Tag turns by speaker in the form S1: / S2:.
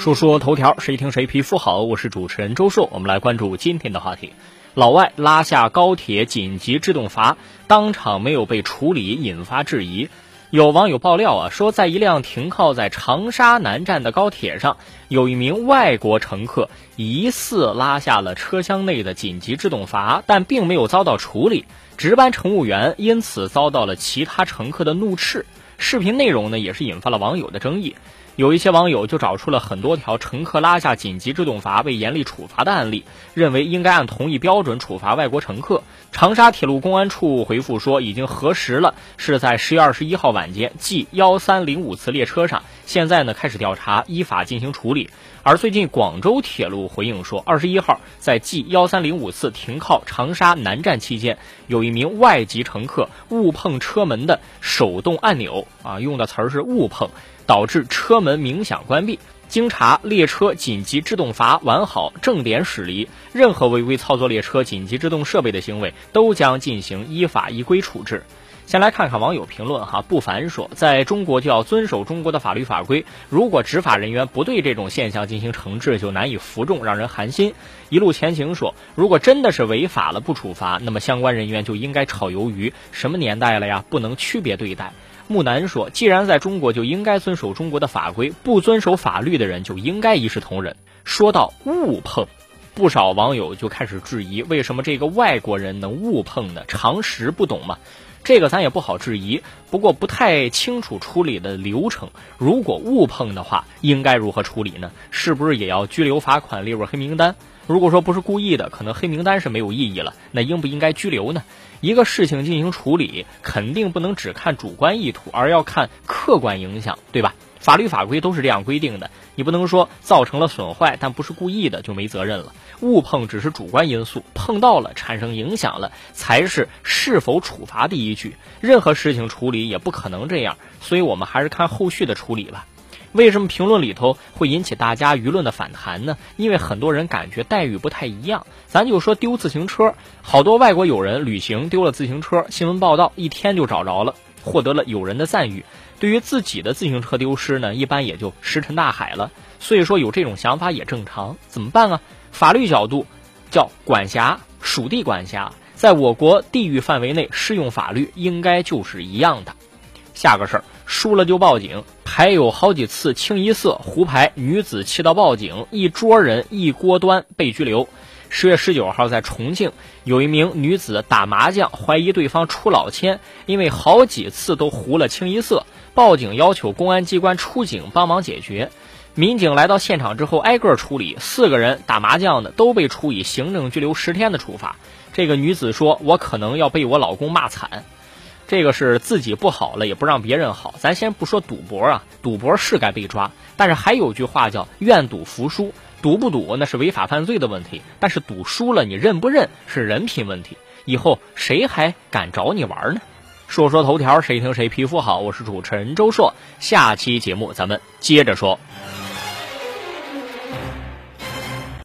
S1: 说说头条，谁听谁皮肤好。我是主持人周硕，我们来关注今天的话题。老外拉下高铁紧急制动阀，当场没有被处理，引发质疑。有网友爆料啊，说在一辆停靠在长沙南站的高铁上，有一名外国乘客疑似拉下了车厢内的紧急制动阀，但并没有遭到处理。值班乘务员因此遭到了其他乘客的怒斥。视频内容呢，也是引发了网友的争议。有一些网友就找出了很多条乘客拉下紧急制动阀被严厉处罚的案例，认为应该按同一标准处罚外国乘客。长沙铁路公安处回复说，已经核实了，是在十月二十一号晚间 G 幺三零五次列车上，现在呢开始调查，依法进行处理。而最近广州铁路回应说，二十一号在 G 幺三零五次停靠长沙南站期间，有一名外籍乘客误碰车门的手动按钮，啊，用的词儿是误碰。导致车门鸣响关闭。经查，列车紧急制动阀完好，正点驶离。任何违规操作列车紧急制动设备的行为，都将进行依法依规处置。先来看看网友评论哈，不凡说，在中国就要遵守中国的法律法规。如果执法人员不对这种现象进行惩治，就难以服众，让人寒心。一路前行说，如果真的是违法了不处罚，那么相关人员就应该炒鱿鱼。什么年代了呀，不能区别对待。木南说：“既然在中国，就应该遵守中国的法规。不遵守法律的人，就应该一视同仁。”说到误碰，不少网友就开始质疑：为什么这个外国人能误碰呢？常识不懂吗？这个咱也不好质疑，不过不太清楚处理的流程。如果误碰的话，应该如何处理呢？是不是也要拘留、罚款、列入黑名单？如果说不是故意的，可能黑名单是没有意义了。那应不应该拘留呢？一个事情进行处理，肯定不能只看主观意图，而要看客观影响，对吧？法律法规都是这样规定的，你不能说造成了损坏，但不是故意的就没责任了。误碰只是主观因素，碰到了产生影响了，才是是否处罚的依据。任何事情处理也不可能这样，所以我们还是看后续的处理吧。为什么评论里头会引起大家舆论的反弹呢？因为很多人感觉待遇不太一样。咱就说丢自行车，好多外国友人旅行丢了自行车，新闻报道一天就找着了，获得了友人的赞誉。对于自己的自行车丢失呢，一般也就石沉大海了。所以说有这种想法也正常。怎么办啊？法律角度叫管辖，属地管辖，在我国地域范围内适用法律应该就是一样的。下个事儿，输了就报警。还有好几次清一色胡牌，女子气到报警，一桌人一锅端被拘留。十月十九号，在重庆有一名女子打麻将，怀疑对方出老千，因为好几次都胡了清一色，报警要求公安机关出警帮忙解决。民警来到现场之后，挨个处理，四个人打麻将的都被处以行政拘留十天的处罚。这个女子说：“我可能要被我老公骂惨。”这个是自己不好了，也不让别人好。咱先不说赌博啊，赌博是该被抓，但是还有句话叫“愿赌服输”，赌不赌那是违法犯罪的问题，但是赌输了你认不认是人品问题。以后谁还敢找你玩呢？说说头条，谁听谁皮肤好。我是主持人周硕，下期节目咱们接着说。